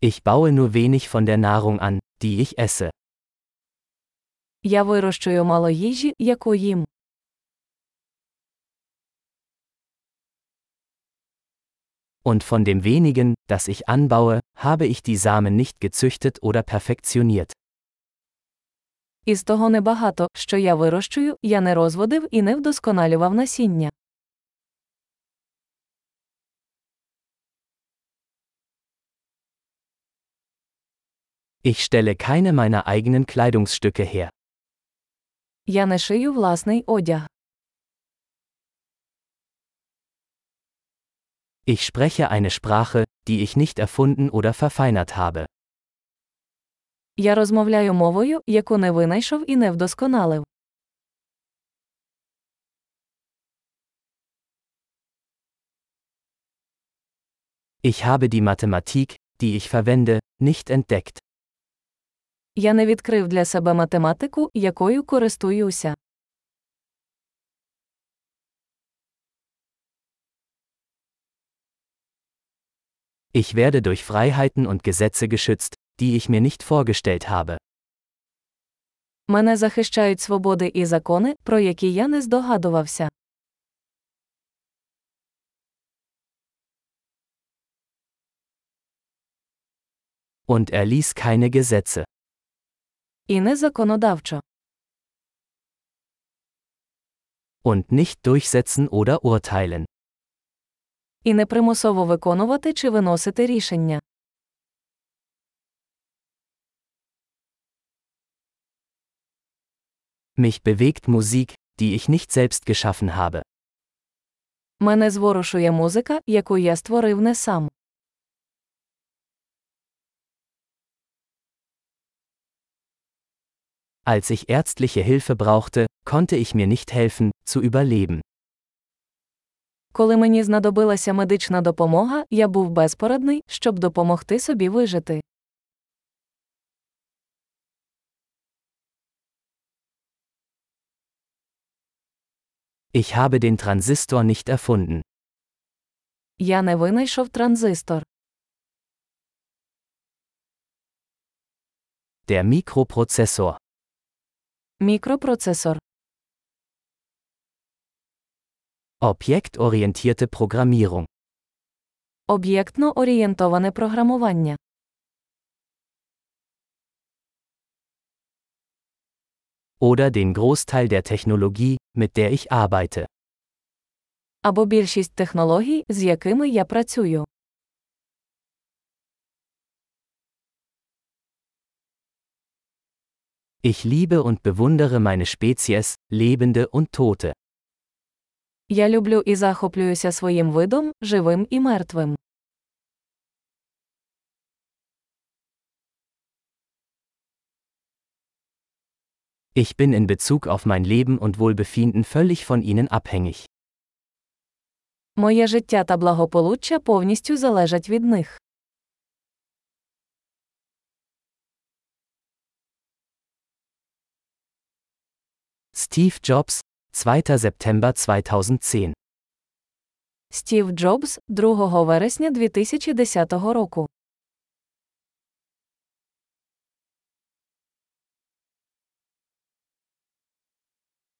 Ich baue nur wenig von der Nahrung an, die ich esse. Я вирощую мало їжі, яку їм. Und von dem wenigen, das ich anbaue, habe ich die Samen nicht gezüchtet oder perfektioniert. Із того небагато, що я вирощую, я не розводив і не вдосконалював насіння. Ich stelle keine meiner eigenen Kleidungsstücke her. Я не шию власний одяг. Ich spreche eine Sprache, die ich nicht erfunden oder verfeinert habe. Я розмовляю мовою, яку не винайшов і не вдосконалив. Ich habe die Mathematik, die ich verwende, nicht entdeckt. Я не відкрив для себе математику, якою користуюся. Ich werde durch Freiheiten und Gesetze geschützt, die ich mir nicht vorgestellt habe. Мене захищають свободи і закони, про які я не здогадувався. Und er ließ keine Gesetze. І не законодавчо. Und nicht durchsetzen oder urteilen. І не примусово виконувати чи виносити рішення. Mich bewegt Musik, die ich nicht selbst geschaffen habe. Мене зворушує музика, яку я створив не сам. Als ich ärztliche Hilfe brauchte, konnte ich mir nicht helfen, zu überleben. Коли мені знадобилася медична допомога, я був безпорадний, щоб допомогти собі вижити. Ich habe den Transistor nicht erfunden. Я не винайшов транзистор. Der Mikroprozessor. Мікропроцесор. Objektorientierte Programmierung. Об'єктно орієнтоване програмування. Oder den Großteil der Technologie, mit der ich arbeite. Або більшість технологій, з якими я працюю. Ich liebe und bewundere meine Spezies, Lebende und Tote. Я люблю і захоплююся своїм видом, живим і мертвим. Ich bin in Bezug auf mein Leben und Wohlbefinden völlig von ihnen abhängig. Моє життя та благополуччя повністю залежать від них. Steve Jobs, 2. September 2010. Стів Джобс, 2 вересня 2010 року.